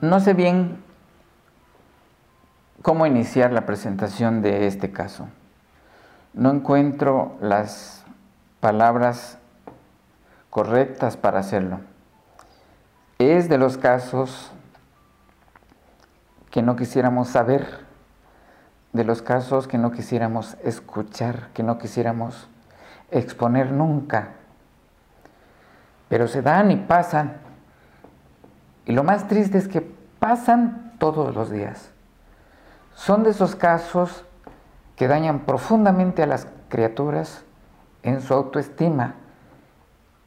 no sé bien cómo iniciar la presentación de este caso. No encuentro las palabras correctas para hacerlo. Es de los casos que no quisiéramos saber, de los casos que no quisiéramos escuchar, que no quisiéramos exponer nunca. Pero se dan y pasan. Y lo más triste es que pasan todos los días. Son de esos casos que dañan profundamente a las criaturas en su autoestima,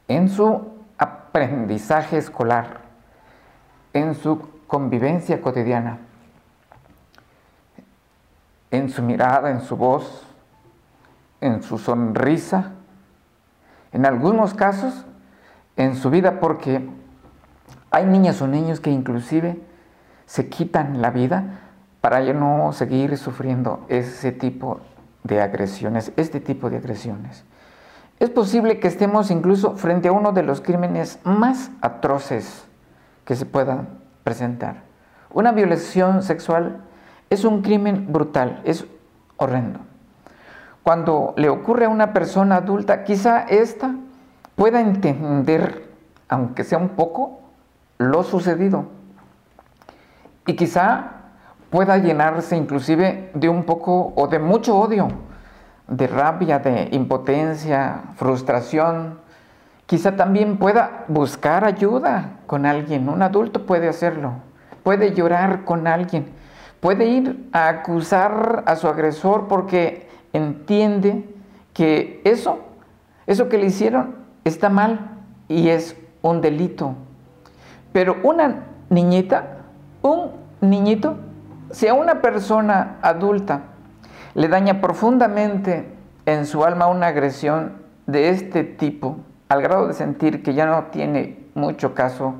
en su aprendizaje escolar, en su convivencia cotidiana, en su mirada, en su voz, en su sonrisa, en algunos casos en su vida, porque hay niñas o niños que inclusive se quitan la vida para ya no seguir sufriendo ese tipo de agresiones, este tipo de agresiones. Es posible que estemos incluso frente a uno de los crímenes más atroces que se puedan presentar. Una violación sexual es un crimen brutal, es horrendo. Cuando le ocurre a una persona adulta, quizá ésta pueda entender, aunque sea un poco, lo sucedido. Y quizá pueda llenarse inclusive de un poco o de mucho odio, de rabia, de impotencia, frustración. Quizá también pueda buscar ayuda con alguien. Un adulto puede hacerlo. Puede llorar con alguien. Puede ir a acusar a su agresor porque entiende que eso, eso que le hicieron está mal y es un delito. Pero una niñita, un niñito, si a una persona adulta le daña profundamente en su alma una agresión de este tipo, al grado de sentir que ya no tiene mucho caso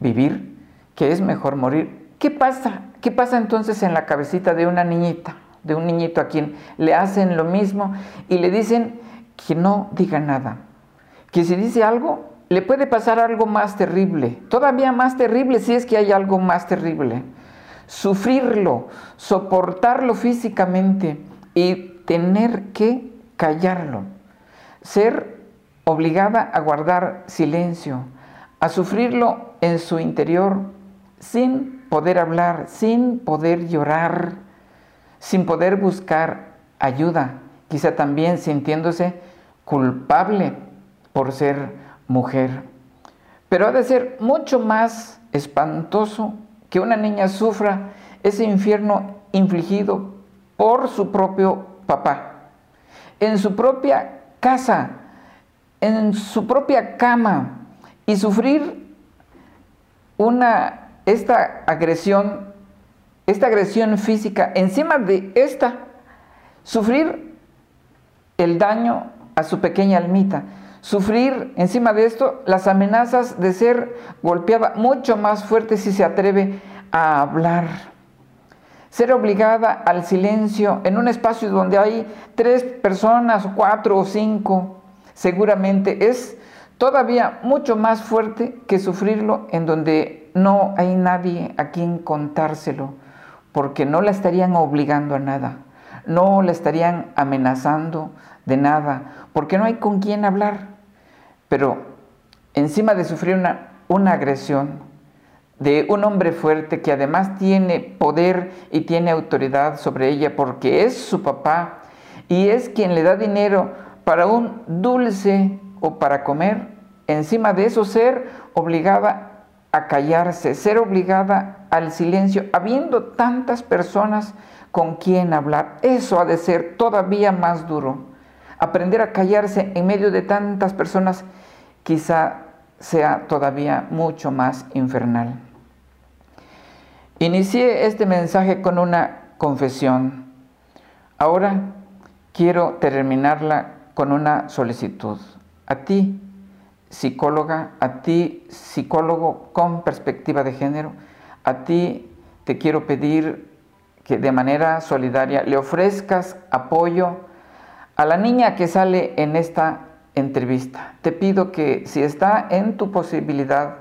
vivir, que es mejor morir, ¿qué pasa? ¿Qué pasa entonces en la cabecita de una niñita, de un niñito a quien le hacen lo mismo y le dicen que no diga nada? Que si dice algo, le puede pasar algo más terrible, todavía más terrible si es que hay algo más terrible. Sufrirlo, soportarlo físicamente y tener que callarlo, ser obligada a guardar silencio, a sufrirlo en su interior sin poder hablar, sin poder llorar, sin poder buscar ayuda, quizá también sintiéndose culpable por ser mujer. Pero ha de ser mucho más espantoso que una niña sufra ese infierno infligido por su propio papá, en su propia casa, en su propia cama, y sufrir una, esta agresión, esta agresión física, encima de esta, sufrir el daño a su pequeña almita, sufrir encima de esto las amenazas de ser golpeada mucho más fuerte si se atreve a hablar. Ser obligada al silencio en un espacio donde hay tres personas, cuatro o cinco, seguramente es todavía mucho más fuerte que sufrirlo en donde no hay nadie a quien contárselo, porque no la estarían obligando a nada, no la estarían amenazando de nada, porque no hay con quien hablar. Pero encima de sufrir una, una agresión de un hombre fuerte que además tiene poder y tiene autoridad sobre ella porque es su papá y es quien le da dinero para un dulce o para comer, encima de eso ser obligada a callarse, ser obligada al silencio, habiendo tantas personas con quien hablar. Eso ha de ser todavía más duro aprender a callarse en medio de tantas personas quizá sea todavía mucho más infernal. Inicié este mensaje con una confesión. Ahora quiero terminarla con una solicitud. A ti, psicóloga, a ti, psicólogo con perspectiva de género, a ti te quiero pedir que de manera solidaria le ofrezcas apoyo a la niña que sale en esta entrevista. Te pido que si está en tu posibilidad,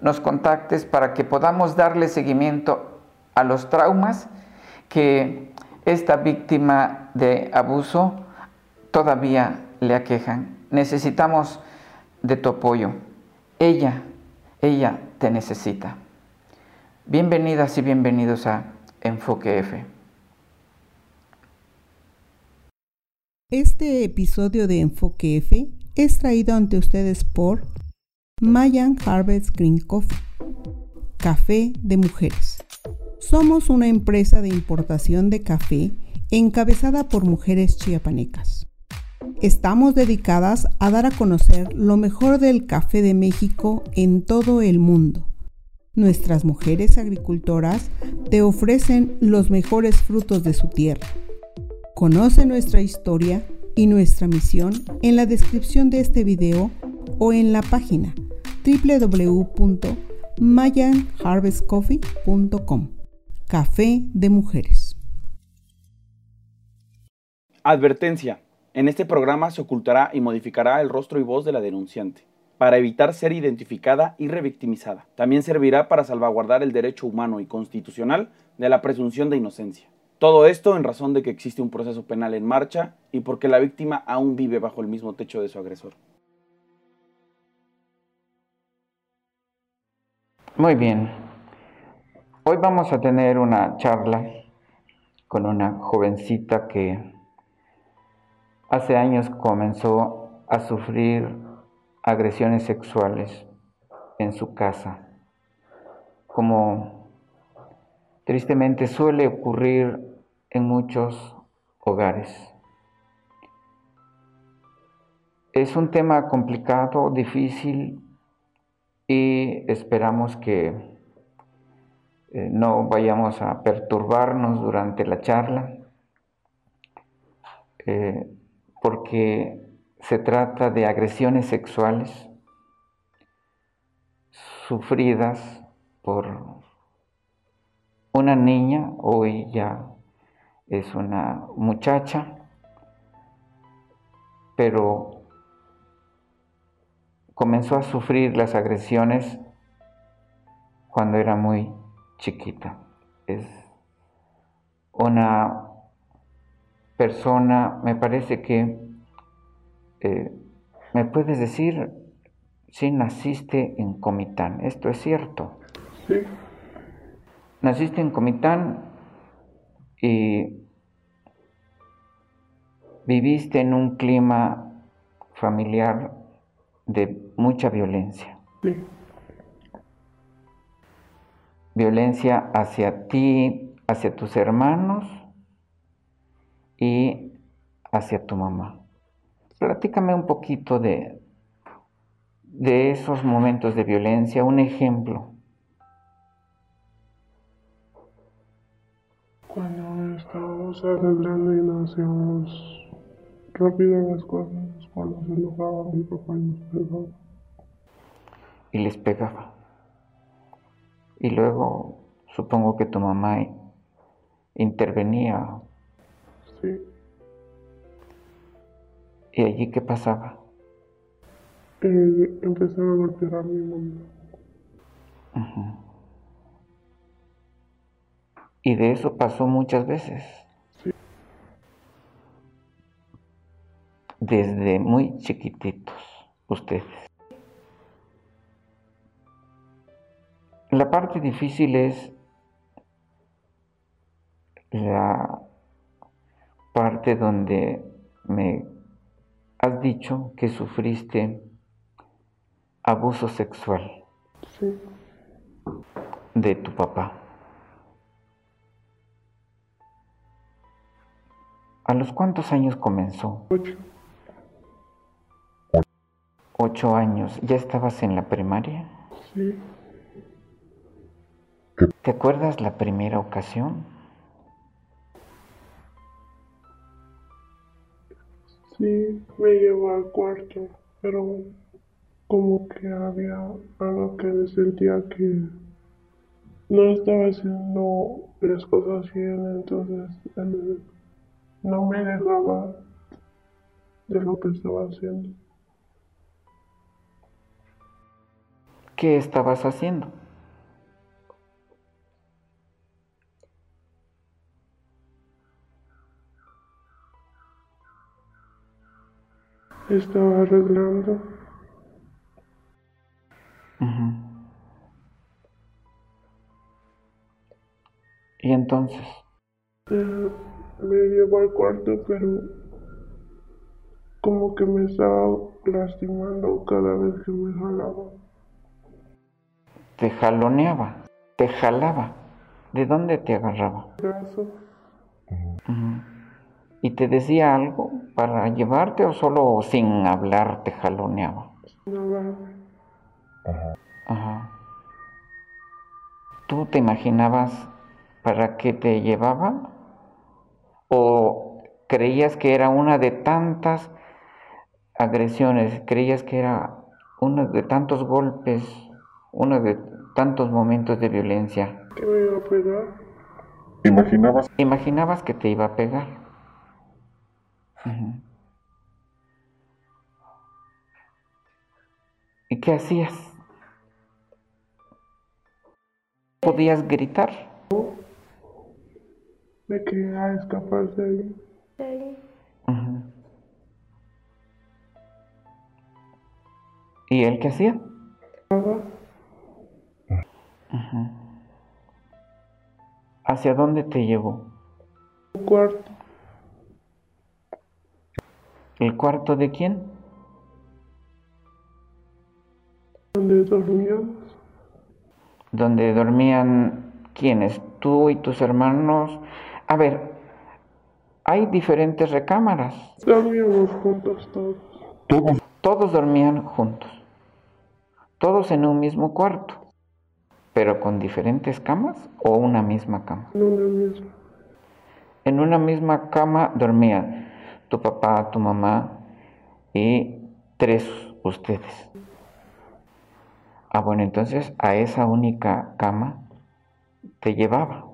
nos contactes para que podamos darle seguimiento a los traumas que esta víctima de abuso todavía le aquejan. Necesitamos de tu apoyo. Ella, ella te necesita. Bienvenidas y bienvenidos a Enfoque F. Este episodio de Enfoque F es traído ante ustedes por Mayan Harvest Green Coffee, café de mujeres. Somos una empresa de importación de café encabezada por mujeres chiapanecas. Estamos dedicadas a dar a conocer lo mejor del café de México en todo el mundo. Nuestras mujeres agricultoras te ofrecen los mejores frutos de su tierra. Conoce nuestra historia y nuestra misión en la descripción de este video o en la página www.mayanharvestcoffee.com. Café de Mujeres. Advertencia. En este programa se ocultará y modificará el rostro y voz de la denunciante, para evitar ser identificada y revictimizada. También servirá para salvaguardar el derecho humano y constitucional de la presunción de inocencia. Todo esto en razón de que existe un proceso penal en marcha y porque la víctima aún vive bajo el mismo techo de su agresor. Muy bien. Hoy vamos a tener una charla con una jovencita que hace años comenzó a sufrir agresiones sexuales en su casa, como tristemente suele ocurrir en muchos hogares. Es un tema complicado, difícil y esperamos que eh, no vayamos a perturbarnos durante la charla. Eh, porque se trata de agresiones sexuales sufridas por una niña, hoy ya es una muchacha, pero comenzó a sufrir las agresiones cuando era muy chiquita. Es una persona, me parece que eh, me puedes decir si naciste en Comitán. ¿Esto es cierto? Sí. Naciste en Comitán y viviste en un clima familiar de mucha violencia. Sí. Violencia hacia ti, hacia tus hermanos y hacia tu mamá. Platícame un poquito de, de esos momentos de violencia, un ejemplo. Cuando estábamos arreglando y nos hacíamos rápido las cosas, cuando se enojaba mi papá y nos pegaba. Y les pegaba. Y luego supongo que tu mamá intervenía ¿Y allí qué pasaba? Eh, empezaba a golpear a mi mamá. ¿Y de eso pasó muchas veces? Sí. Desde muy chiquititos, ustedes. La parte difícil es la parte donde me has dicho que sufriste abuso sexual sí. de tu papá. ¿A los cuántos años comenzó? Ocho. Ocho años. ¿Ya estabas en la primaria? Sí. ¿Te acuerdas la primera ocasión? Sí, me llevó al cuarto, pero como que había algo que sentía que no estaba haciendo las cosas bien, entonces no me dejaba de lo que estaba haciendo. ¿Qué estabas haciendo? Estaba arreglando. Ujú. Y entonces, Eh, me llevó al cuarto, pero como que me estaba lastimando cada vez que me jalaba. te jaloneaba, te jalaba. ¿De dónde te agarraba? Brazo, Ujú. ¿Y te decía algo para llevarte o solo sin hablar te jaloneaba? nada, Ajá. ¿Tú te imaginabas para qué te llevaba? ¿O creías que era una de tantas agresiones? ¿Creías que era uno de tantos golpes, uno de tantos momentos de violencia? que me iba a pegar. ¿Imaginabas? ¿Imaginabas que te iba a pegar? ¿Y qué hacías? ¿Podías gritar? Me quería escapar de ahí. Ujú. ¿Y él qué hacía? Nada, Ujú. ¿Hacia dónde te llevó? un cuarto, ¿El cuarto de quién? donde dormíamos. ¿Donde dormían quiénes? ¿Tú y tus hermanos? A ver, hay diferentes recámaras. Dormíamos juntos todos. Todos. Todos dormían juntos. Todos en un mismo cuarto. ¿Pero con diferentes camas o una misma cama? En una misma. En una misma cama dormían tu papá, tu mamá y tres ustedes. Ah, bueno, entonces a esa única cama te llevaba.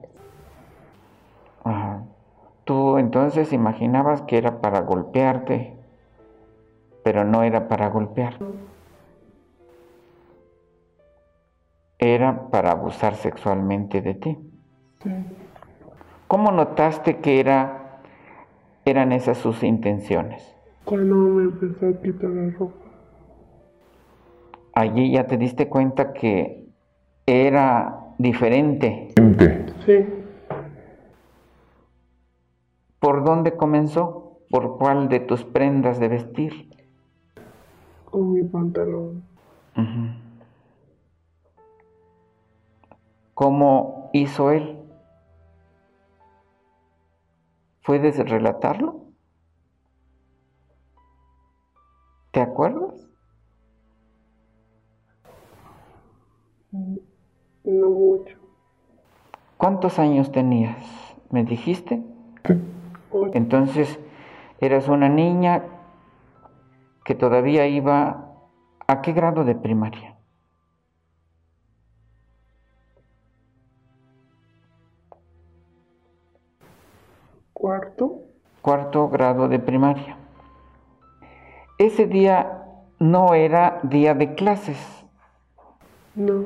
Tú entonces imaginabas que era para golpearte, pero no era para golpear. Era para abusar sexualmente de ti. Sí, ¿Cómo notaste que era, eran esas sus intenciones? cuando me empezó a quitar la ropa. Allí ya te diste cuenta que era diferente. Sí, ¿Por dónde comenzó? ¿Por cuál de tus prendas de vestir? con mi pantalón. ¿Cómo hizo él? ¿Puedes relatarlo? ¿Te acuerdas? No mucho. ¿Cuántos años tenías? ¿Me dijiste? Entonces, eras una niña que todavía iba a qué grado de primaria? Cuarto, Cuarto grado de primaria. Ese día no era día de clases. no.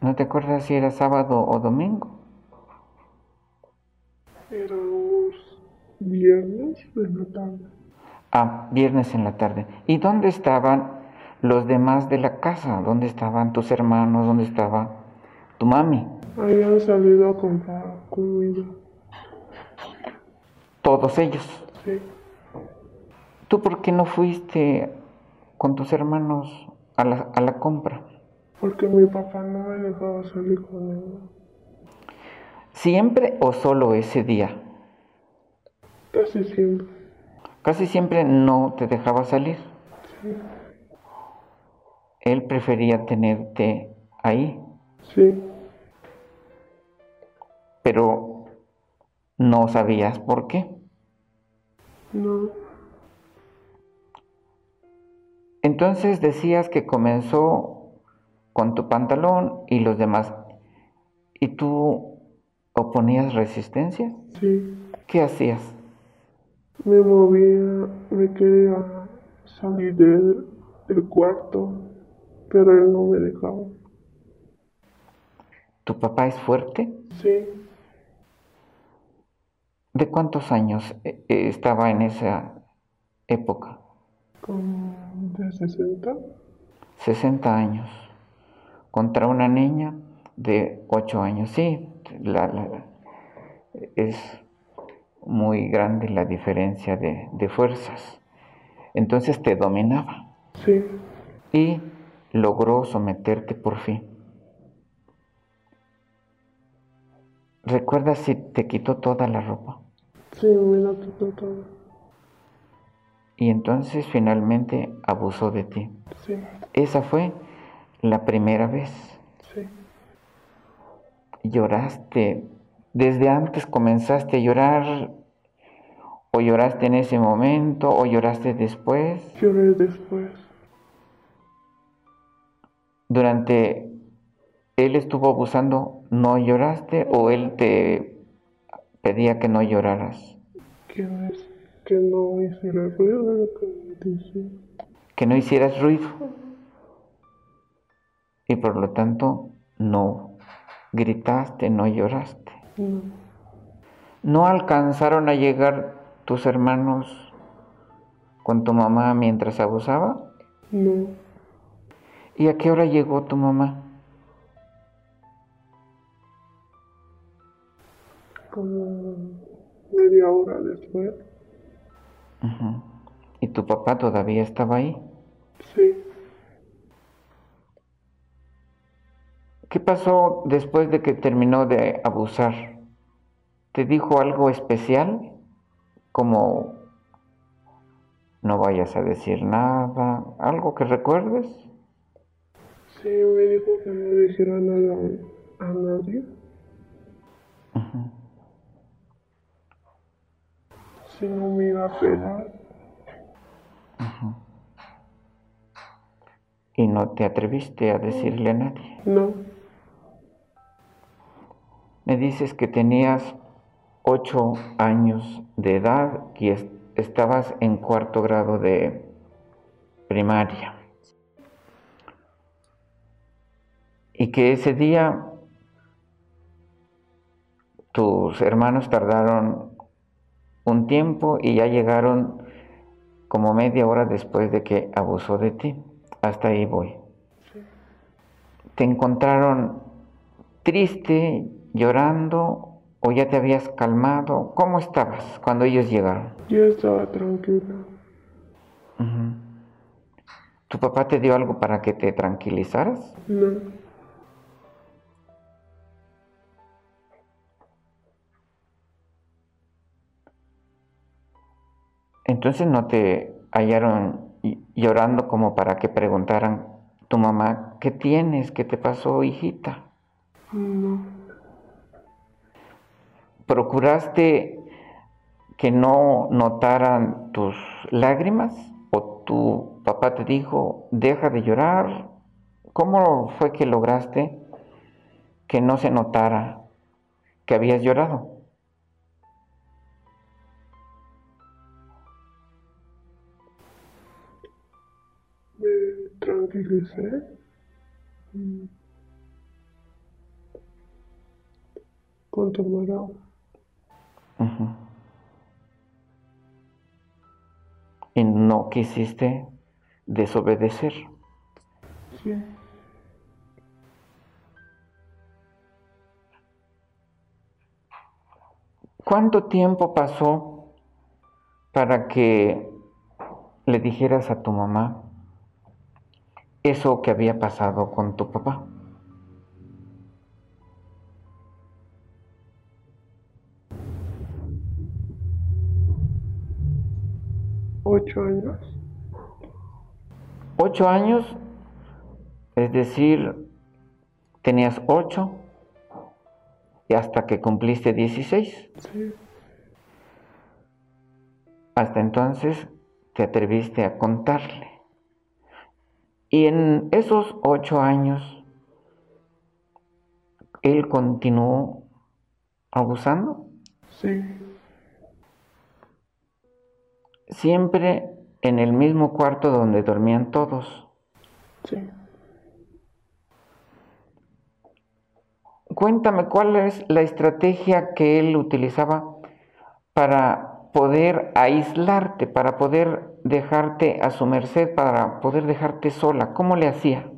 ¿No te acuerdas si era sábado o domingo? Era viernes de la tarde. Ah, viernes en la tarde. ¿Y dónde estaban los demás de la casa? ¿Dónde estaban tus hermanos? ¿Dónde estaba tu mami? Habían salido a comprar comida. Todos ellos. Sí, ¿Tú por qué no fuiste con tus hermanos a la, a la compra? porque mi papá no me dejaba salir con él. ¿Siempre o solo ese día? Casi siempre. Casi siempre no te dejaba salir. Sí, Él prefería tenerte ahí, sí, pero no sabías por qué. no. Entonces decías que comenzó con tu pantalón y los demás. ¿Y tú oponías resistencia? Sí, ¿Qué hacías? me movía, me quería salir del, del cuarto, pero él no me dejaba. ¿Tu papá es fuerte? Sí, ¿De cuántos años eh, eh, estaba en esa época? como de 60. 60 años. Contra una niña de 8 años. Sí, la- la- es muy grande la diferencia de, de fuerzas. Entonces te dominaba Sí, y logró someterte por fin. ¿Recuerdas si te quitó toda la ropa? sí, me la quitó. Y entonces finalmente abusó de ti. Sí, Esa fue la primera vez. ¿Lloraste? ¿Desde antes comenzaste a llorar? ¿O lloraste en ese momento? ¿O lloraste después? Lloré después. Durante él estuvo abusando, ¿no lloraste? ¿O él te pedía que no lloraras? Que, que no hiciera ruido de lo que me dice. Que no hicieras ruido. Y por lo tanto, no gritaste, no lloraste. No, ¿No alcanzaron a llegar tus hermanos con tu mamá mientras abusaba? no, ¿Y a qué hora llegó tu mamá? como media hora después. ¿Y tu papá todavía estaba ahí? Sí, ¿Qué pasó después de que terminó de abusar? ¿Te dijo algo especial? Como no vayas a decir nada, algo que recuerdes? sí, me dijo que no dijera nada a nadie. Ujú. Si no me iba a pegar. Y no te atreviste a decirle a nadie. No, Me dices que tenías ocho años de edad y es- estabas en cuarto grado de primaria. Y que ese día tus hermanos tardaron un tiempo y ya llegaron como media hora después de que abusó de ti. Hasta ahí voy. ¿Te encontraron triste, llorando o ya te habías calmado? ¿Cómo estabas cuando ellos llegaron? yo estaba tranquila. Ujú. ¿Tu papá te dio algo para que te tranquilizaras? No, Entonces no te hallaron ll- llorando como para que preguntaran tu mamá, ¿qué tienes? ¿Qué te pasó, hijita? no, ¿Procuraste que no notaran tus lágrimas? ¿O tu papá te dijo, deja de llorar? ¿Cómo fue que lograste que no se notara que habías llorado? me tranquilicé. Mm. Con tomar agua. Y no quisiste desobedecer. Sí, ¿Cuánto tiempo pasó para que le dijeras a tu mamá eso que había pasado con tu papá? Ocho años. Ocho años, es decir, tenías ocho y hasta que cumpliste 16. Sí, Hasta entonces te atreviste a contarle. Y en esos ocho años, él continuó abusando, sí, siempre en el mismo cuarto donde dormían todos. Sí. Cuéntame cuál es la estrategia que él utilizaba para poder aislarte, para poder dejarte a su merced, para poder dejarte sola. ¿Cómo le hacía?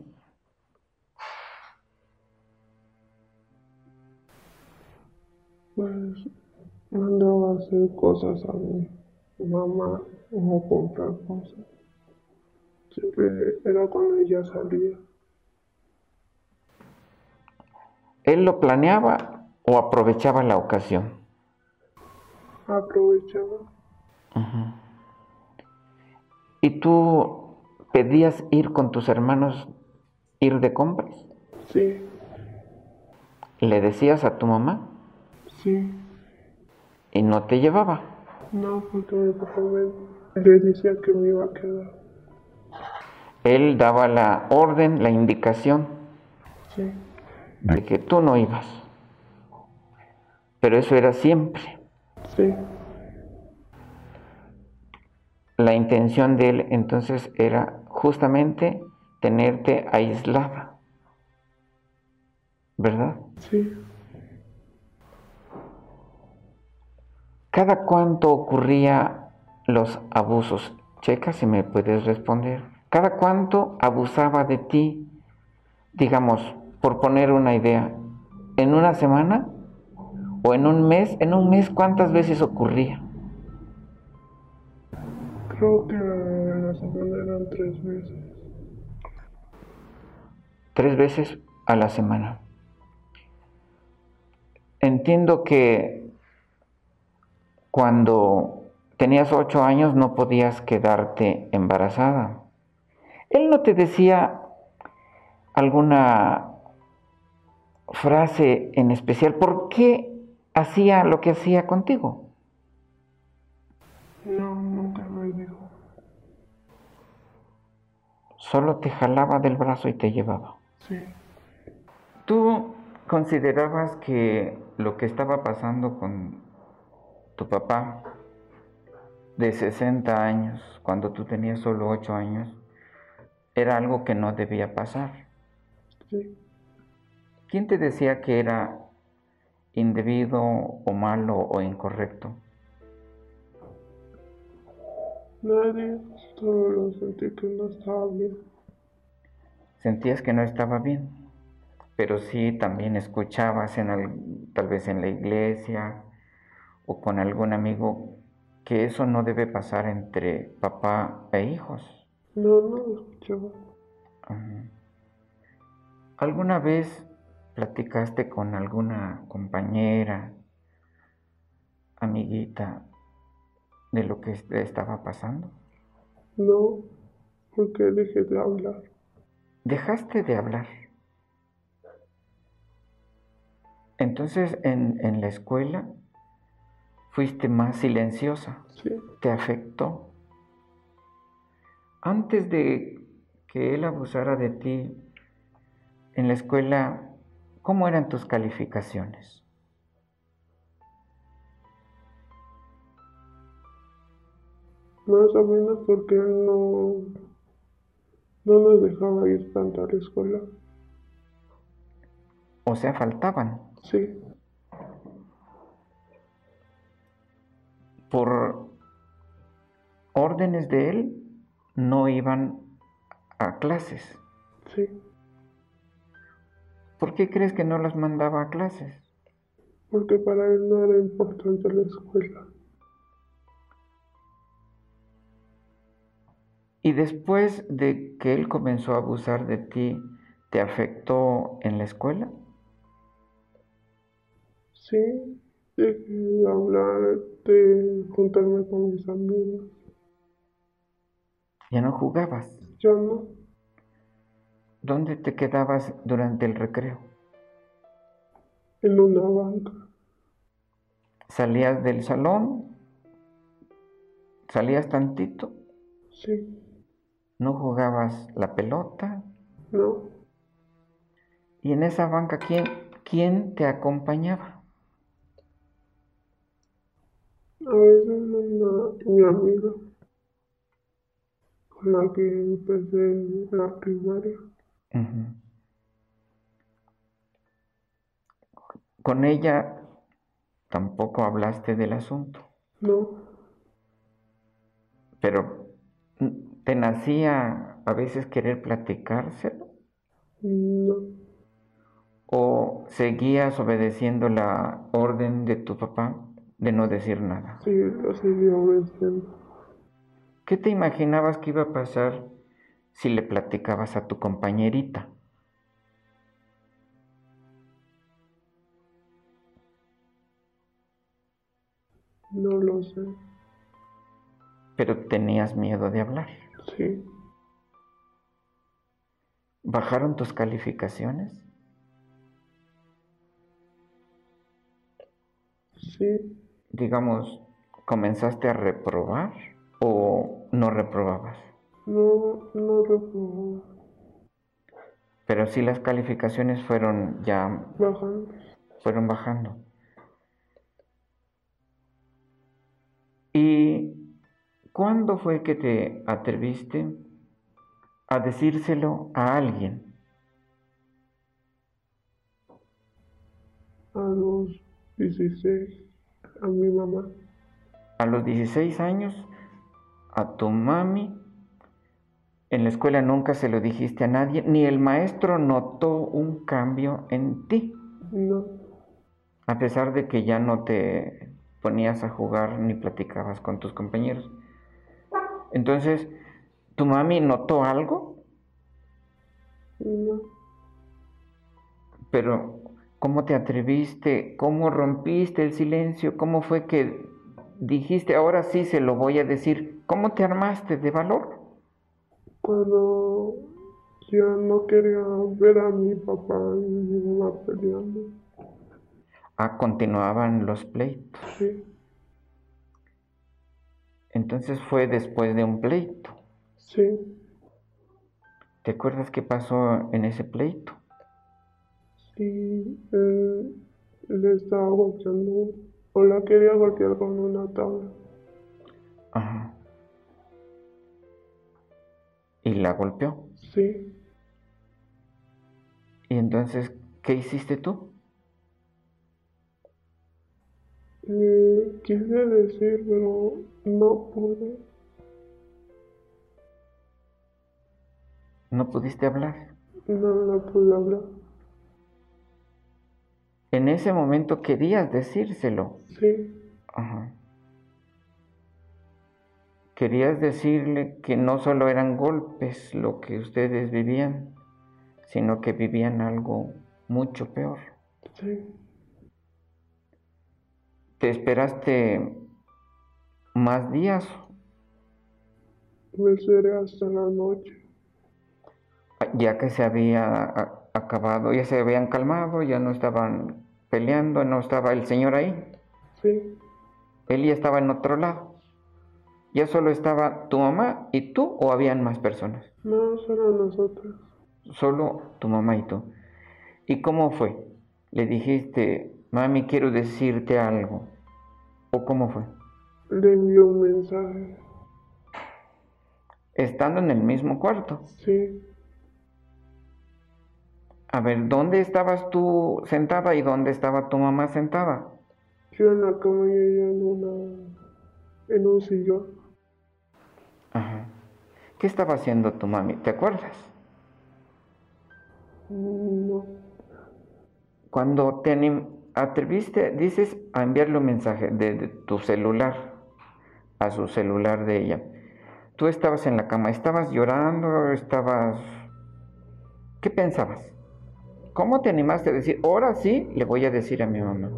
Pues mandaba a hacer cosas a mí mamá o a comprar cosas. Siempre era cuando ella salía. ¿Él lo planeaba o aprovechaba la ocasión? Aprovechaba. ¿Y tú pedías ir con tus hermanos, ir de compras? Sí, ¿Le decías a tu mamá sí. y no te llevaba? No, papá me, le decía que me iba a quedar. Él daba la orden, la indicación Sí, de que tú no ibas. Pero eso era siempre. sí, La intención de él entonces era justamente tenerte aislada. ¿Verdad? sí. ¿Cada cuánto ocurría los abusos? Checa si me puedes responder. ¿Cada cuánto abusaba de ti? Digamos, por poner una idea, ¿en una semana? ¿O en un mes? ¿En un mes cuántas veces ocurría? Creo que la semana eran tres veces. Tres veces a la semana. Entiendo que cuando tenías ocho años no podías quedarte embarazada. Él no te decía alguna frase en especial. ¿Por qué hacía lo que hacía contigo? No, nunca me dijo. Solo te jalaba del brazo y te llevaba. Sí, ¿Tú considerabas que lo que estaba pasando con tu papá de 60 años, cuando tú tenías solo 8 años, era algo que no debía pasar? sí. ¿Quién te decía que era indebido o malo o incorrecto? Nadie, solo sentí que no estaba bien. Sentías que no estaba bien, pero sí también escuchabas en al- tal vez en la iglesia o con algún amigo que eso no debe pasar entre papá e hijos. No, no lo escuchaba. ¿Alguna vez platicaste con alguna compañera, amiguita, de lo que estaba pasando? No, porque dejé de hablar. Dejaste de hablar. Entonces en, en la escuela fuiste más silenciosa, Sí, te afectó. Antes de que él abusara de ti en la escuela, ¿cómo eran tus calificaciones? más o menos porque él no, no nos dejaba ir tanto a la escuela. O sea, faltaban. Sí, Por órdenes de él, no iban a clases. sí, ¿Por qué crees que no las mandaba a clases? porque para él no era importante la escuela. Y después de que él comenzó a abusar de ti, ¿te afectó en la escuela? Sí, de hablar, de juntarme con mis amigos. Ya no jugabas. Ya no, ¿Dónde te quedabas durante el recreo? en una banca. ¿Salías del salón? ¿Salías tantito? Sí, ¿No jugabas la pelota? no, ¿Y en esa banca quién, quién te acompañaba? A veces mi amiga con la que empecé en la primaria. Con ella tampoco hablaste del asunto, No, pero ¿te nacía a veces querer platicárselo? no, ¿O seguías obedeciendo la orden de tu papá de no decir nada? sí, lo seguí obedeciendo. ¿Qué te imaginabas que iba a pasar si le platicabas a tu compañerita? No lo sé. Pero tenías miedo de hablar. Sí, ¿Bajaron tus calificaciones? sí, Digamos, ¿comenzaste a reprobar o no reprobabas? no, no reprobó. Pero sí las calificaciones fueron ya, Bajando. fueron bajando. ¿Y cuándo fue que te atreviste a decírselo a alguien? A los 16, a mi mamá. A los 16 años, a tu mami, en la escuela nunca se lo dijiste a nadie, ni el maestro notó un cambio en ti, No, a pesar de que ya no te ponías a jugar ni platicabas con tus compañeros. Entonces, ¿tu mami notó algo? no, Pero, ¿cómo te atreviste? ¿Cómo rompiste el silencio? ¿Cómo fue que dijiste, ahora sí se lo voy a decir? ¿Cómo te armaste de valor? cuando ya no quería ver a mi papá y mi mamá peleando. Ah, continuaban los pleitos. Sí, Entonces fue después de un pleito. sí, ¿Te acuerdas qué pasó en ese pleito? Sí, él le estaba golpeando o la quería golpear con una tabla. Ajá. Y la golpeó. Sí, Y entonces, ¿qué hiciste tú? quise decir, pero no pude. No pudiste hablar. No, no pude hablar. En ese momento querías decírselo. Sí, Ajá. Querías decirle que no solo eran golpes lo que ustedes vivían, sino que vivían algo mucho peor. sí, ¿Te esperaste más días? me esperé hasta la noche. Ya que se había acabado, ya se habían calmado, ya no estaban peleando, no estaba el señor ahí. Sí, Él ya estaba en otro lado. Ya solo estaba tu mamá y tú o habían más personas. no solo nosotros. Solo tu mamá y tú. ¿Y cómo fue? Le dijiste, mami, quiero decirte algo. ¿O cómo fue? Le envió un mensaje. Estando en el mismo cuarto. Sí, A ver, ¿dónde estabas tú sentada y dónde estaba tu mamá sentada? yo en la cama y ella en una, en un sillón. Ajá. ¿Qué estaba haciendo tu mami? ¿Te acuerdas? No, Cuando te atreviste, dices, a enviarle un mensaje de, de tu celular a su celular de ella. Tú estabas en la cama, estabas llorando, estabas... ¿Qué pensabas? ¿Cómo te animaste a decir, ahora sí le voy a decir a mi mamá?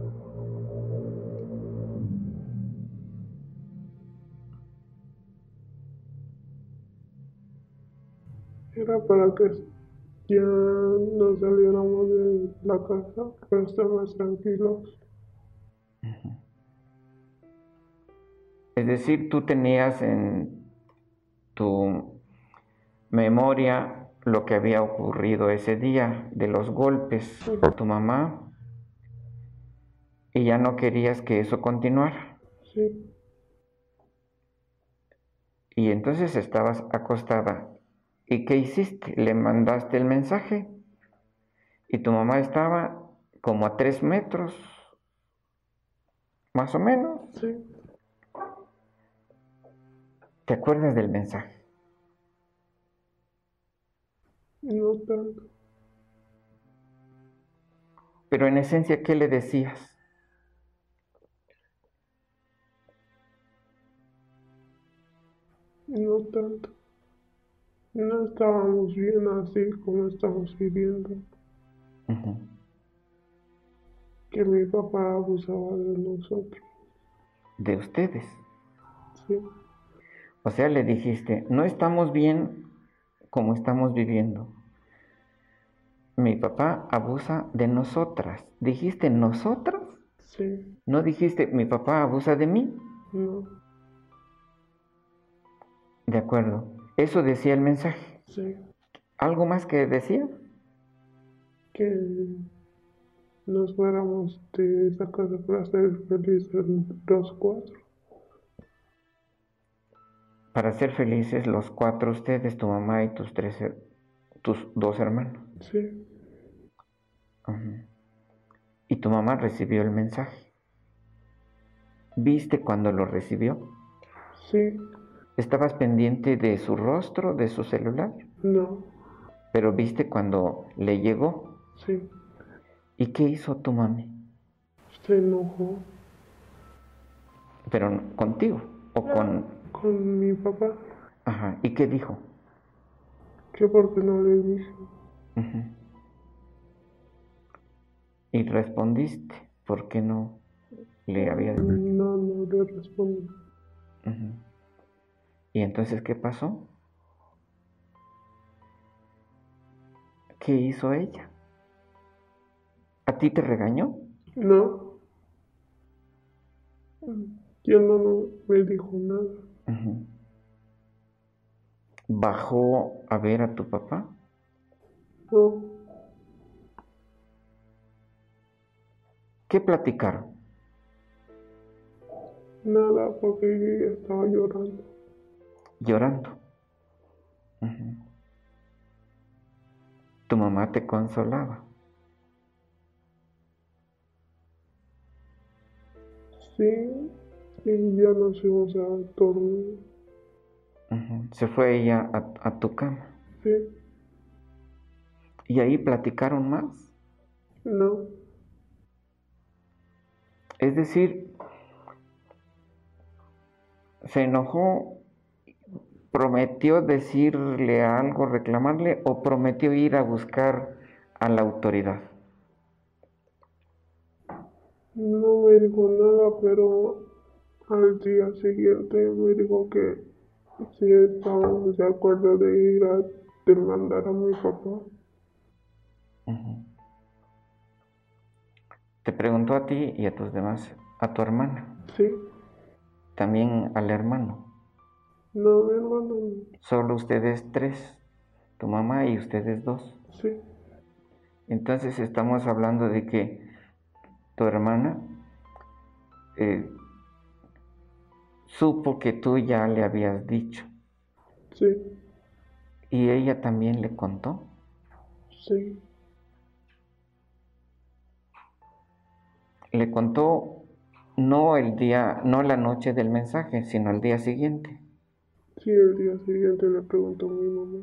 era para que ya nos saliéramos de la casa para estar más tranquilos. Es decir, tú tenías en tu memoria lo que había ocurrido ese día de los golpes a tu mamá y ya no querías que eso continuara. Sí, Y entonces estabas acostada. ¿Y qué hiciste? Le mandaste el mensaje y tu mamá estaba como a tres metros, más o menos. Sí, ¿Te acuerdas del mensaje? No tanto. Pero en esencia, ¿qué le decías? No tanto. No estábamos bien así como estamos viviendo. Que mi papá abusaba de nosotros. De ustedes. Sí, O sea, le dijiste, no estamos bien como estamos viviendo. Mi papá abusa de nosotras. ¿Dijiste nosotras? sí, No dijiste, mi papá abusa de mí. no, De acuerdo. Eso decía el mensaje. sí. ¿Algo más que decía? Que nos fuéramos de esa casa para ser felices los cuatro. Para ser felices los cuatro ustedes, tu mamá y tus tres, tus dos hermanos. Sí, Y tu mamá recibió el mensaje. ¿Viste cuando lo recibió? sí, ¿Estabas pendiente de su rostro, de su celular? no, Pero viste cuando le llegó. sí. ¿Y qué hizo tu mami? Se enojó Pero contigo o con... con mi papá. Ajá. ¿Y qué dijo? Que porque no le dije. Y respondiste, ¿por qué no le había dicho? No, no le respondí. ¿Y entonces qué pasó? ¿Qué hizo ella? ¿A ti te regañó? No. Yo no, no me dijo nada. ¿Bajó a ver a tu papá? No, ¿Qué platicaron? nada porque yo estaba llorando. Llorando. Tu mamá te consolaba. Sí, y ya nos fuimos a dormir. Ujú. Se fue ella a, a tu cama. Sí, ¿Y ahí platicaron más? no, Es decir, se enojó, prometió decirle algo, reclamarle o prometió ir a buscar a la autoridad. no me dijo nada, pero al día siguiente me dijo que sí estábamos de acuerdo de ir a demandar a mi papá. Ujú. Te preguntó a ti y a tus demás, a tu hermana, Sí, también al hermano. no, mi hermano, no. Solo ustedes tres, tu mamá y ustedes dos. sí, Entonces estamos hablando de que tu hermana eh, supo que tú ya le habías dicho sí, y ella también le contó. sí, Le contó no el día, no la noche del mensaje, sino el día siguiente. sí, el día siguiente le preguntó a mi mamá.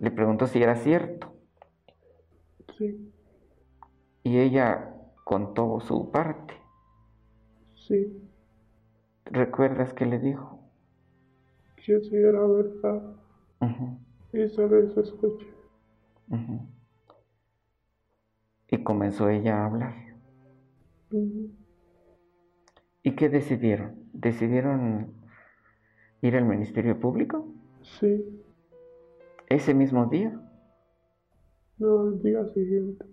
Le preguntó si era cierto Sí, y ella contó su parte. sí, ¿Recuerdas que le dijo? que sí era verdad. Y esa vez escuché. ujú. Y comenzó ella a hablar. ¿Y qué decidieron? ¿Decidieron ir al Ministerio Público Sí, ese mismo día? no, al día siguiente.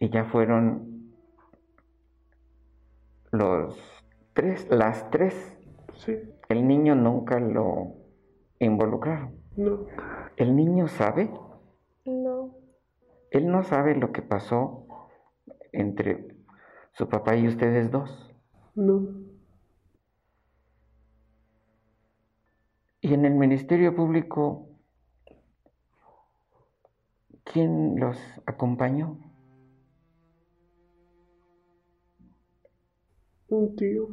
Y ya fueron los tres, las tres. Sí, El niño nunca lo involucraron. No, ¿El niño sabe? no, Él no sabe lo que pasó entre su papá y ustedes dos. no, Y en el Ministerio Público ¿Quién los acompañó? Un tío.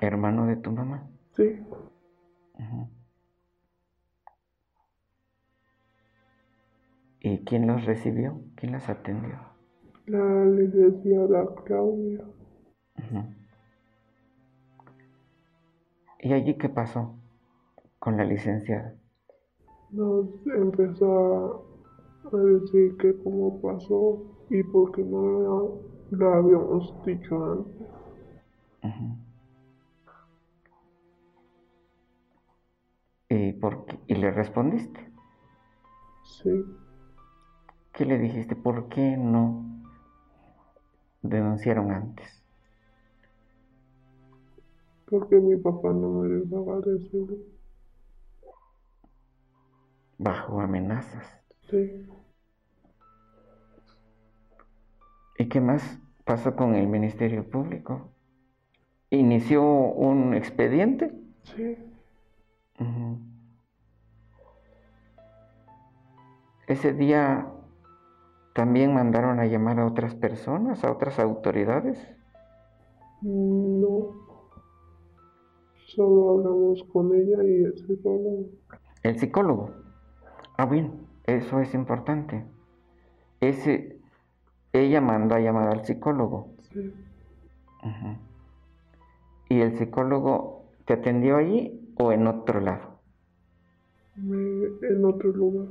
¿Hermano de tu mamá? Sí. ¿Y quién los recibió? ¿Quién los atendió? La licenciada Claudia. ¿Y allí qué pasó con la licenciada? Nos empezó a decir que cómo pasó y por qué no la habíamos dicho antes. ¿Y, por qué? ¿Y le respondiste? Sí. ¿Qué le dijiste? ¿Por qué no denunciaron antes? Porque mi papá no me dejaba decirlo. Bajo amenazas. Sí. ¿Y qué más pasó con el Ministerio Público? ¿Inició un expediente? Sí. Ese día también mandaron a llamar a otras personas, a otras autoridades. No. Solo hablamos con ella y el psicólogo. El psicólogo. Ah, bien, eso es importante. Ese, ella mandó a llamar al psicólogo. Sí. ¿Y el psicólogo te atendió allí o en otro lado? en otro lugar.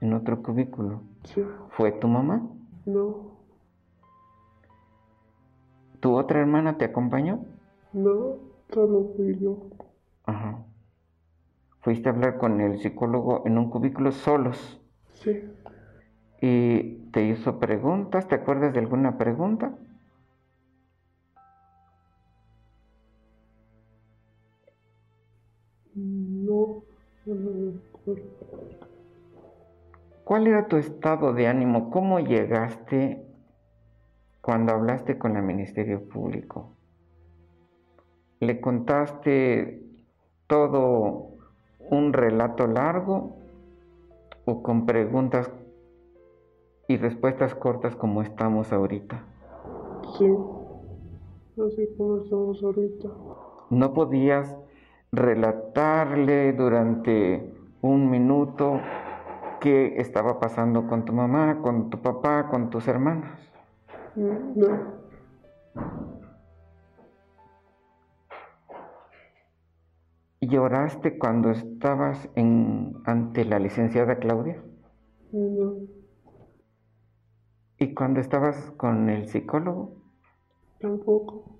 En otro cubículo. Sí. ¿Fue tu mamá? No. ¿Tu otra hermana te acompañó? No, solo fui yo. Ajá. Fuiste a hablar con el psicólogo en un cubículo solos. Sí. ¿Y te hizo preguntas? ¿Te acuerdas de alguna pregunta? ¿Cuál era tu estado de ánimo? ¿Cómo llegaste cuando hablaste con el Ministerio Público? ¿Le contaste todo un relato largo o con preguntas y respuestas cortas como estamos ahorita? Sí, así como estamos ahorita. ¿No podías relatarle durante un minuto qué estaba pasando con tu mamá, con tu papá, con tus hermanos? No. ¿Lloraste cuando estabas en, ante la licenciada Claudia? No. ¿Y cuando estabas con el psicólogo? Tampoco.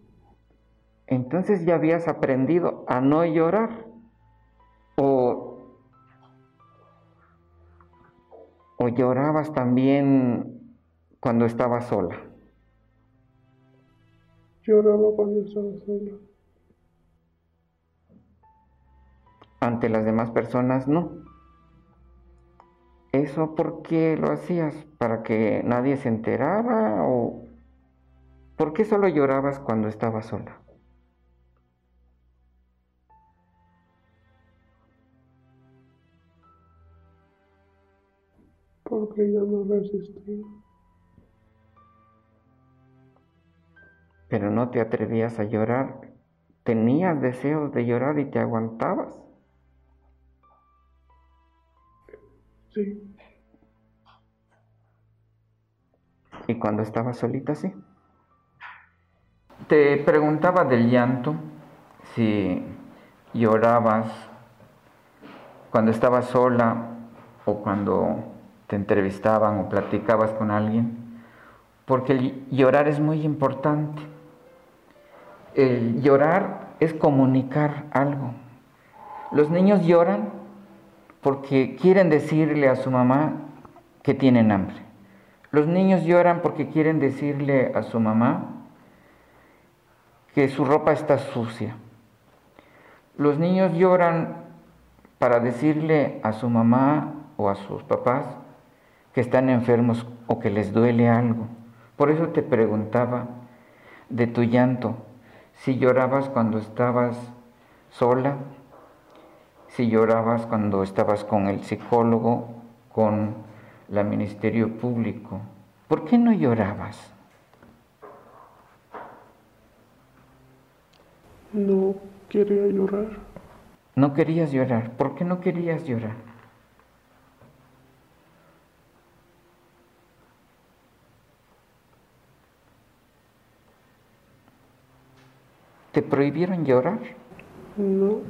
Entonces ya habías aprendido a no llorar. O, o llorabas también cuando estabas sola. Lloraba cuando estaba sola. Ante las demás personas no. ¿Eso por qué lo hacías? ¿Para que nadie se enterara? ¿O por qué solo llorabas cuando estabas sola? Porque ya no resistía. Pero no te atrevías a llorar. Tenías deseos de llorar y te aguantabas. Sí. Y cuando estabas solita, sí. Te preguntaba del llanto, si llorabas cuando estabas sola o cuando te entrevistaban o platicabas con alguien, porque el llorar es muy importante. El llorar es comunicar algo. Los niños lloran porque quieren decirle a su mamá que tienen hambre. Los niños lloran porque quieren decirle a su mamá que su ropa está sucia. Los niños lloran para decirle a su mamá o a sus papás que están enfermos o que les duele algo. Por eso te preguntaba de tu llanto, si llorabas cuando estabas sola, si llorabas cuando estabas con el psicólogo, con la Ministerio Público. ¿Por qué no llorabas? No quería llorar. No querías llorar. ¿Por qué no querías llorar? ¿Te prohibieron llorar? No,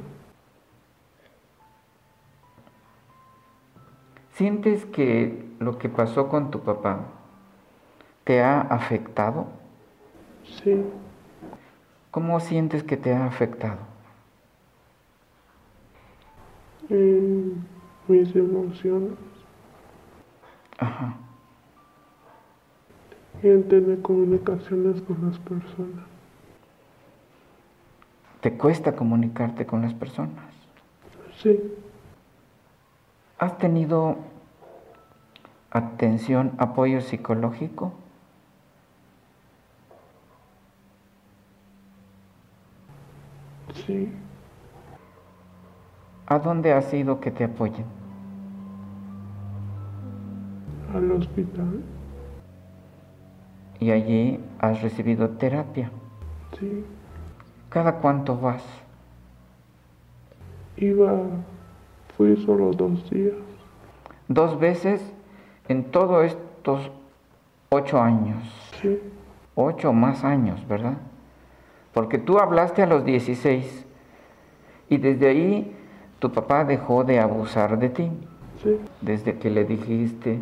¿Sientes que lo que pasó con tu papá te ha afectado? sí, ¿Cómo sientes que te ha afectado? en mis emociones Ajá. y en tener comunicaciones con las personas. ¿Te cuesta comunicarte con las personas? Sí, ¿Has tenido atención, apoyo psicológico? sí, ¿A dónde has ido que te apoyen? al hospital. Y allí has recibido terapia. Sí, ¿Cada cuánto vas? iba, fui solo dos días. Dos veces en todos estos ocho años. Sí, Ocho más años, ¿verdad? Porque tú hablaste a los 16 y desde ahí tu papá dejó de abusar de ti, sí, desde que le dijiste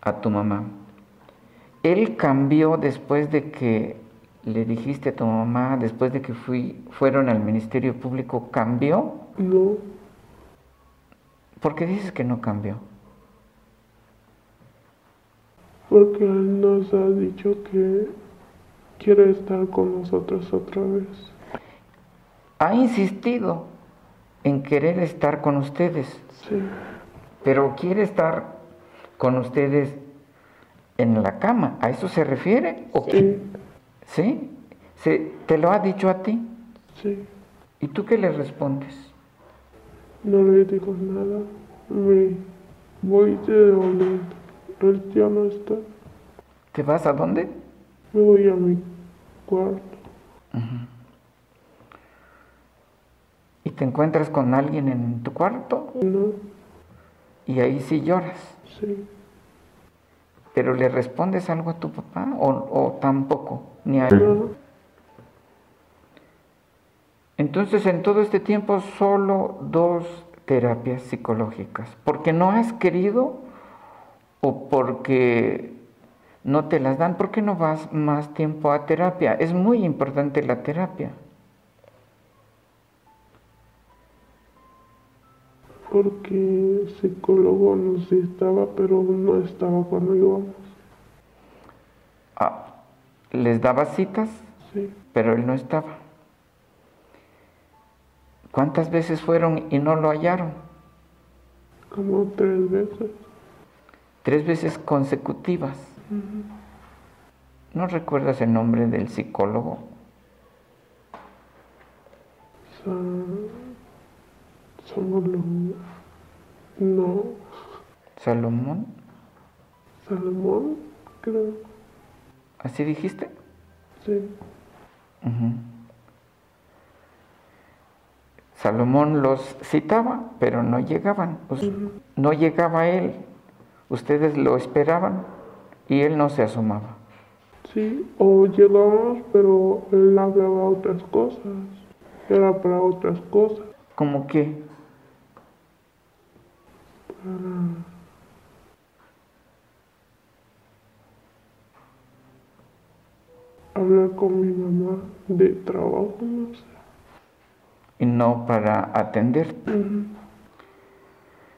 a tu mamá. Él cambió después de que le dijiste a tu mamá, después de que fui, fueron al Ministerio Público, ¿cambió? no, ¿Por qué dices que no cambió? porque él nos ha dicho que quiere estar con nosotros otra vez. Ha insistido en querer estar con ustedes. Sí, pero quiere estar con ustedes en la cama. ¿A eso se refiere? ¿O qué? Sí. ¿Se- ¿Te lo ha dicho a ti? sí. ¿Y tú qué le respondes? No le digo nada. Me voy de donde él ya no está. ¿Te vas a dónde? Me voy a mi cuarto. ¿Y te encuentras con alguien en tu cuarto? No, Y ahí sí lloras. sí, ¿Pero le respondes algo a tu papá o, o tampoco? Ni a él. Entonces en todo este tiempo solo dos terapias psicológicas. ¿Porque no has querido o porque no te las dan? ¿Por qué no vas más tiempo a terapia? Es muy importante la terapia. Porque el psicólogo nos estaba, pero no estaba cuando íbamos. Ah, les daba citas, Sí, pero él no estaba. ¿Cuántas veces fueron y no lo hallaron? como tres veces. Tres veces consecutivas. ¿No recuerdas el nombre del psicólogo? Sa- Salomón. No, ¿Salomón? Salomón, creo. ¿Así dijiste? Sí, Ujú. Salomón los citaba, pero no llegaban. No llegaba él. Ustedes lo esperaban y él no se asomaba. sí, o llegábamos, pero él hablaba otras cosas. Era para otras cosas. ¿Cómo Hablar con mi mamá de trabajo, no sé. Y no para atender. Ujú.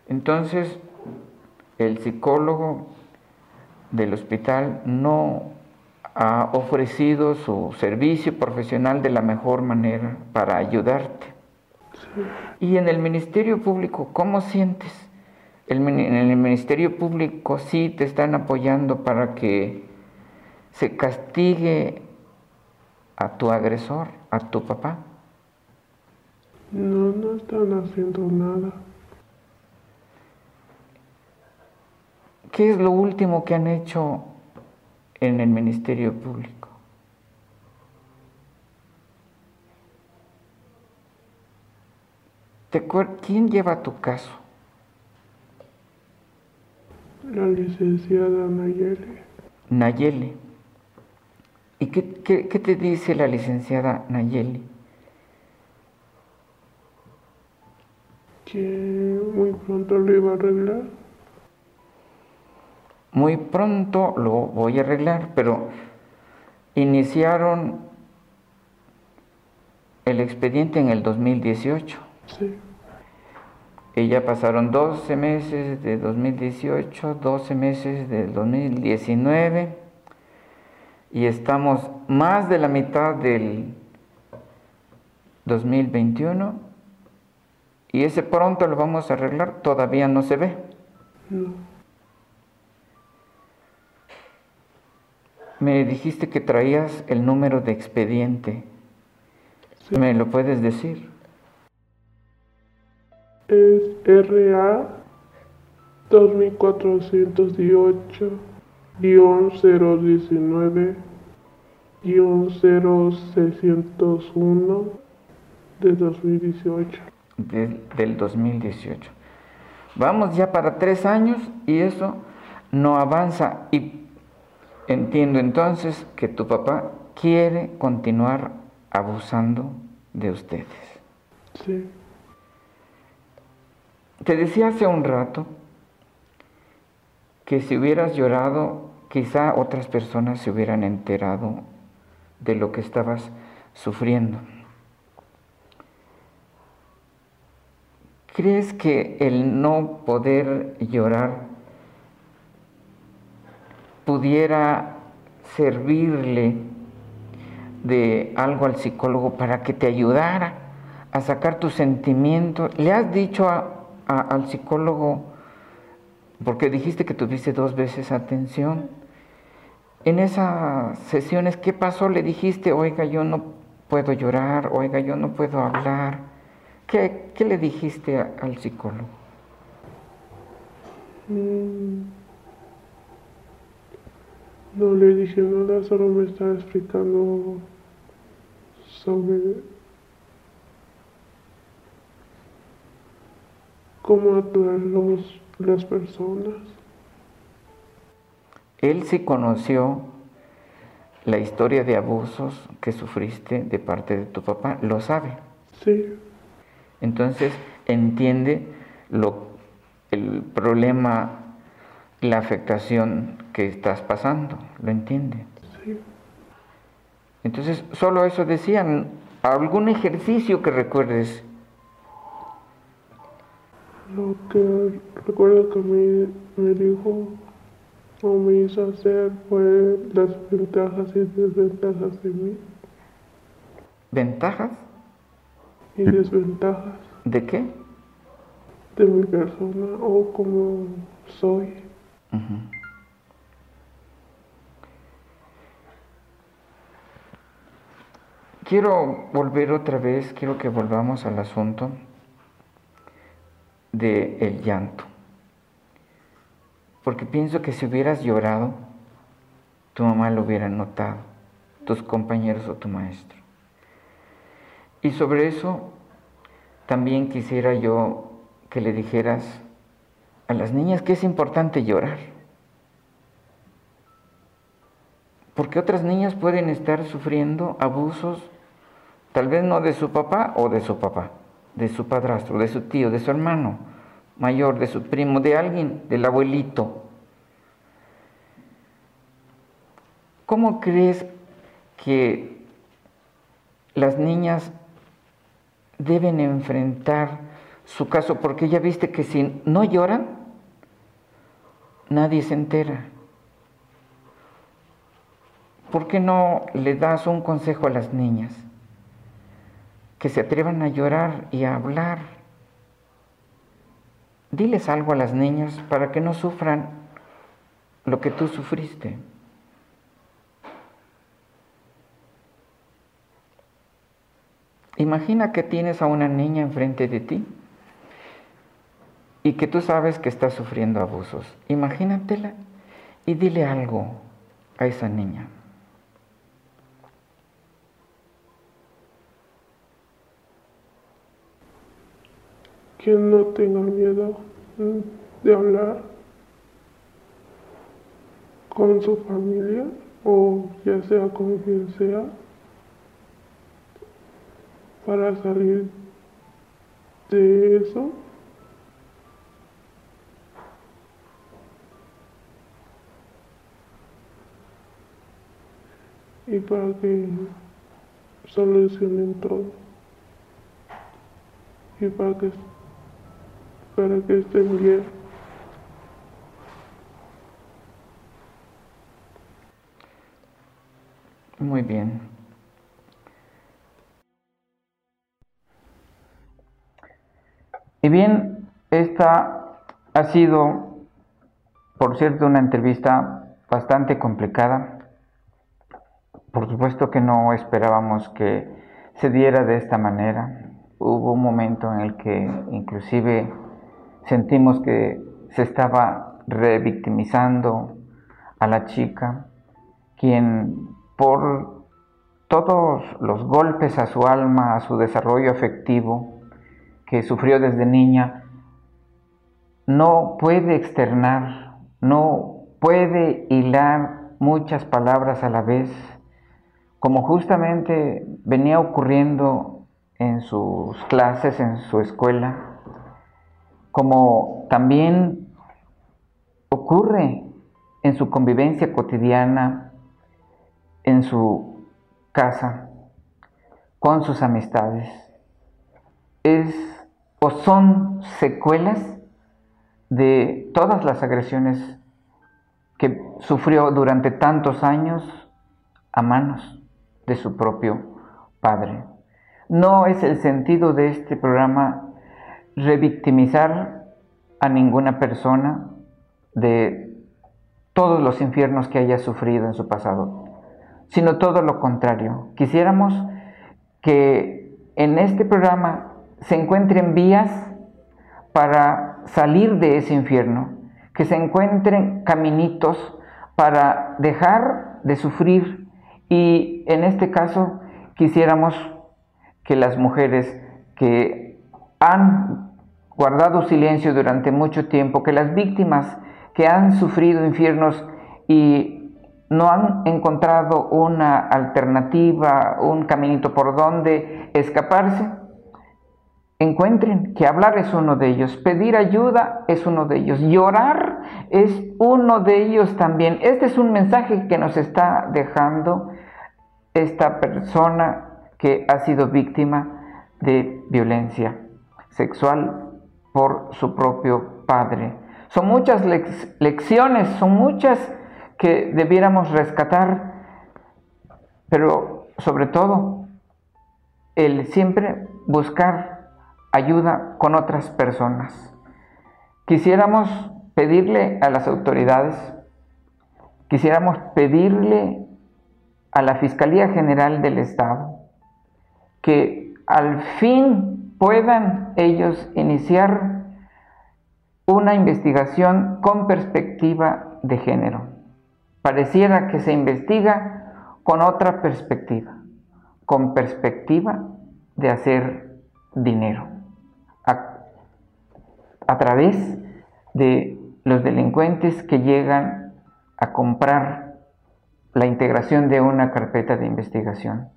Entonces, el psicólogo del hospital no ha ofrecido su servicio profesional de la mejor manera para ayudarte. Y en el Ministerio Público, ¿cómo sientes? El en el Ministerio Público sí te están apoyando para que se castigue a tu agresor, a tu papá. No, no están haciendo nada. ¿Qué es lo último que han hecho en el Ministerio Público? ¿Te ¿Quién lleva tu caso? La licenciada Nayeli. Nayeli. ¿Y qué, qué- qué te dice la licenciada Nayeli? que muy pronto lo iba a arreglar. Muy pronto lo voy a arreglar, pero iniciaron el expediente en el 2018. Sí, Y ya pasaron 12 meses de 2018, 12 meses de 2019 y estamos más de la mitad del 2021 y ese pronto lo vamos a arreglar, todavía no se ve. no, Me dijiste que traías el número de expediente. Sí. ¿Me lo puedes decir? Es RA 2418 019 0601 de 2018. del, del 2018. Vamos ya para tres años y eso no avanza. Y entiendo entonces que tu papá quiere continuar abusando de ustedes. Sí, Te decía hace un rato que si hubieras llorado, quizá otras personas se hubieran enterado de lo que estabas sufriendo. ¿Crees que el no poder llorar pudiera servirle de algo al psicólogo para que te ayudara a sacar tus sentimientos? ¿Le has dicho a- al psicólogo, porque dijiste que tuviste dos veces atención, en esas sesiones, ¿qué pasó? Le dijiste, oiga, yo no puedo llorar, oiga, yo no puedo hablar. ¿Qué, qué le dijiste al psicólogo? Mm. No le dije nada, solo me estaba explicando sobre cómo actuar los, las personas. Él sí conoció la historia de abusos que sufriste de parte de tu papá, lo sabe. Sí, Entonces entiende lo, el problema, la afectación que estás pasando, lo entiende. sí. Entonces, solo eso decían, algún ejercicio que recuerdes. Lo que recuerdo que me, me dijo o me hizo hacer fue las ventajas y desventajas de mí ¿Ventajas? y desventajas ¿De qué? de mi persona o como soy. Quiero volver otra vez, quiero que volvamos al asunto de el llanto. Porque pienso que si hubieras llorado, tu mamá lo hubiera notado, tus compañeros o tu maestro. Y sobre eso también quisiera yo que le dijeras a las niñas que es importante llorar. Porque otras niñas pueden estar sufriendo abusos, tal vez no de su papá o de su papá, de su padrastro, de su tío, de su hermano mayor, de su primo, de alguien, del abuelito. ¿Cómo crees que las niñas deben enfrentar su caso? Porque ya viste que si no lloran, nadie se entera. ¿Por qué no le das un consejo a las niñas? Que se atrevan a llorar y a hablar. Diles algo a las niñas para que no sufran lo que tú sufriste. Imagina que tienes a una niña enfrente de ti y que tú sabes que está sufriendo abusos. Imagínatela y dile algo a esa niña. Que no tenga miedo de hablar con su familia o ya sea con quien sea para salir de eso. Y para que solucionen todo. Y para que para que estén bien muy bien. Y bien esta ha sido por cierto una entrevista bastante complicada. Por supuesto que no esperábamos que se diera de esta manera. Hubo un momento en el que inclusive sentimos que se estaba revictimizando a la chica, quien por todos los golpes a su alma, a su desarrollo afectivo que sufrió desde niña, no puede externar, no puede hilar muchas palabras a la vez como justamente venía ocurriendo en sus clases, en su escuela, como también ocurre en su convivencia cotidiana, en su casa, con sus amistades. Es o son secuelas de todas las agresiones que sufrió durante tantos años a manos de su propio Padre. No es el sentido de este programa revictimizar a ninguna persona de todos los infiernos que haya sufrido en su pasado, sino todo lo contrario. Quisiéramos que en este programa se encuentren vías para salir de ese infierno, que se encuentren caminitos para dejar de sufrir y en este caso quisiéramos que las mujeres que han guardado silencio durante mucho tiempo, que las víctimas que han sufrido infiernos y no han encontrado una alternativa, un caminito por donde escaparse, encuentren que hablar es uno de ellos, pedir ayuda es uno de ellos, llorar es uno de ellos también. Este es un mensaje que nos está dejando esta persona que ha sido víctima de violencia sexual por su propio padre. Son muchas lecciones, son muchas que debiéramos rescatar, pero sobre todo el siempre buscar ayuda con otras personas. Quisiéramos pedirle a las autoridades, quisiéramos pedirle a la Fiscalía General del Estado que al fin puedan ellos iniciar una investigación con perspectiva de género. Pareciera que se investiga con otra perspectiva, con perspectiva de hacer dinero, a, a través de los delincuentes que llegan a comprar la integración de una carpeta de investigación.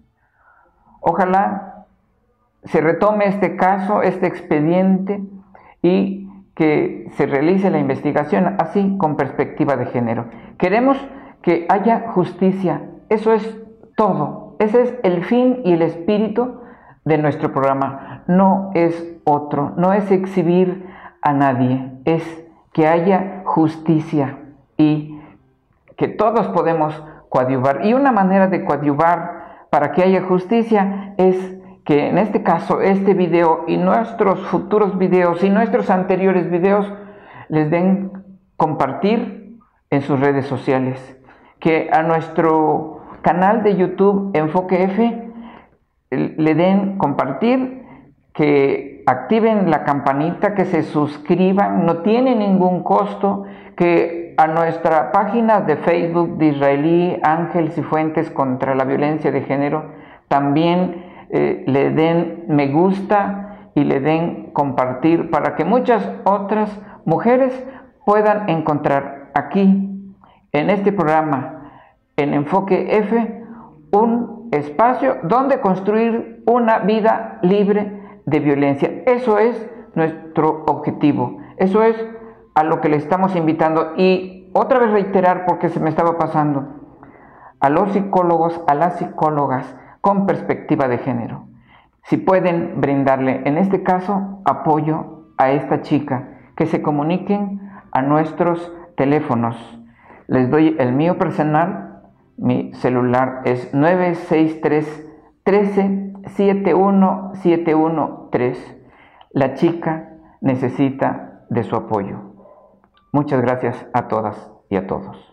Ojalá se retome este caso, este expediente y que se realice la investigación así con perspectiva de género. Queremos que haya justicia, eso es todo, ese es el fin y el espíritu de nuestro programa, no es otro, no es exhibir a nadie, es que haya justicia y que todos podemos coadyuvar. Y una manera de coadyuvar para que haya justicia es que en este caso este video y nuestros futuros videos y nuestros anteriores videos les den compartir en sus redes sociales. Que a nuestro canal de YouTube Enfoque F le den compartir, que activen la campanita, que se suscriban, no tiene ningún costo, que a nuestra página de Facebook de Israelí Ángeles y Fuentes contra la Violencia de Género también eh, le den me gusta y le den compartir para que muchas otras mujeres puedan encontrar aquí, en este programa, en Enfoque F, un espacio donde construir una vida libre de violencia. Eso es nuestro objetivo. Eso es a lo que le estamos invitando. Y otra vez reiterar, porque se me estaba pasando, a los psicólogos, a las psicólogas con perspectiva de género. Si pueden brindarle, en este caso, apoyo a esta chica, que se comuniquen a nuestros teléfonos. Les doy el mío personal, mi celular es 963 13 71713. La chica necesita de su apoyo. Muchas gracias a todas y a todos.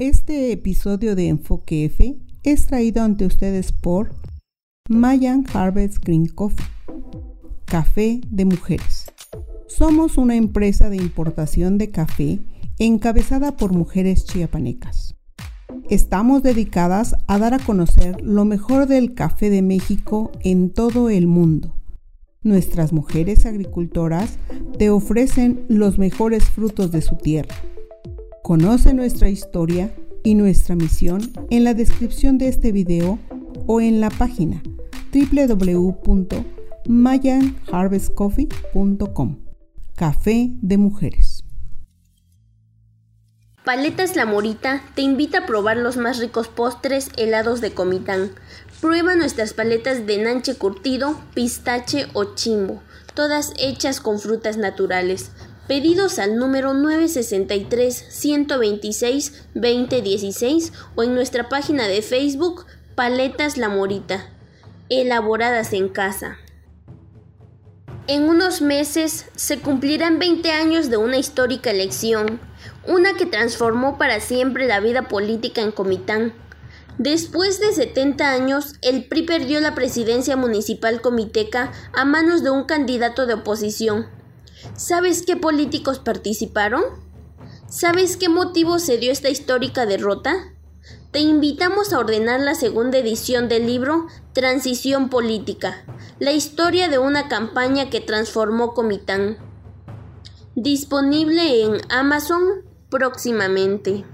Este episodio de Enfoque F es traído ante ustedes por Mayan Harvest Green Coffee, café de mujeres. Somos una empresa de importación de café encabezada por mujeres chiapanecas. Estamos dedicadas a dar a conocer lo mejor del café de México en todo el mundo nuestras mujeres agricultoras te ofrecen los mejores frutos de su tierra. Conoce nuestra historia y nuestra misión en la descripción de este video o en la página www.mayanharvestcoffee.com. Café de mujeres. Paletas La Morita te invita a probar los más ricos postres helados de Comitán. Prueba nuestras paletas de nanche curtido, pistache o chimbo, todas hechas con frutas naturales. Pedidos al número 963-126-2016 o en nuestra página de Facebook Paletas La Morita, elaboradas en casa. En unos meses se cumplirán 20 años de una histórica elección, una que transformó para siempre la vida política en Comitán. Después de 70 años, el PRI perdió la presidencia municipal comiteca a manos de un candidato de oposición. ¿Sabes qué políticos participaron? ¿Sabes qué motivo se dio esta histórica derrota? Te invitamos a ordenar la segunda edición del libro Transición Política, la historia de una campaña que transformó Comitán. Disponible en Amazon próximamente.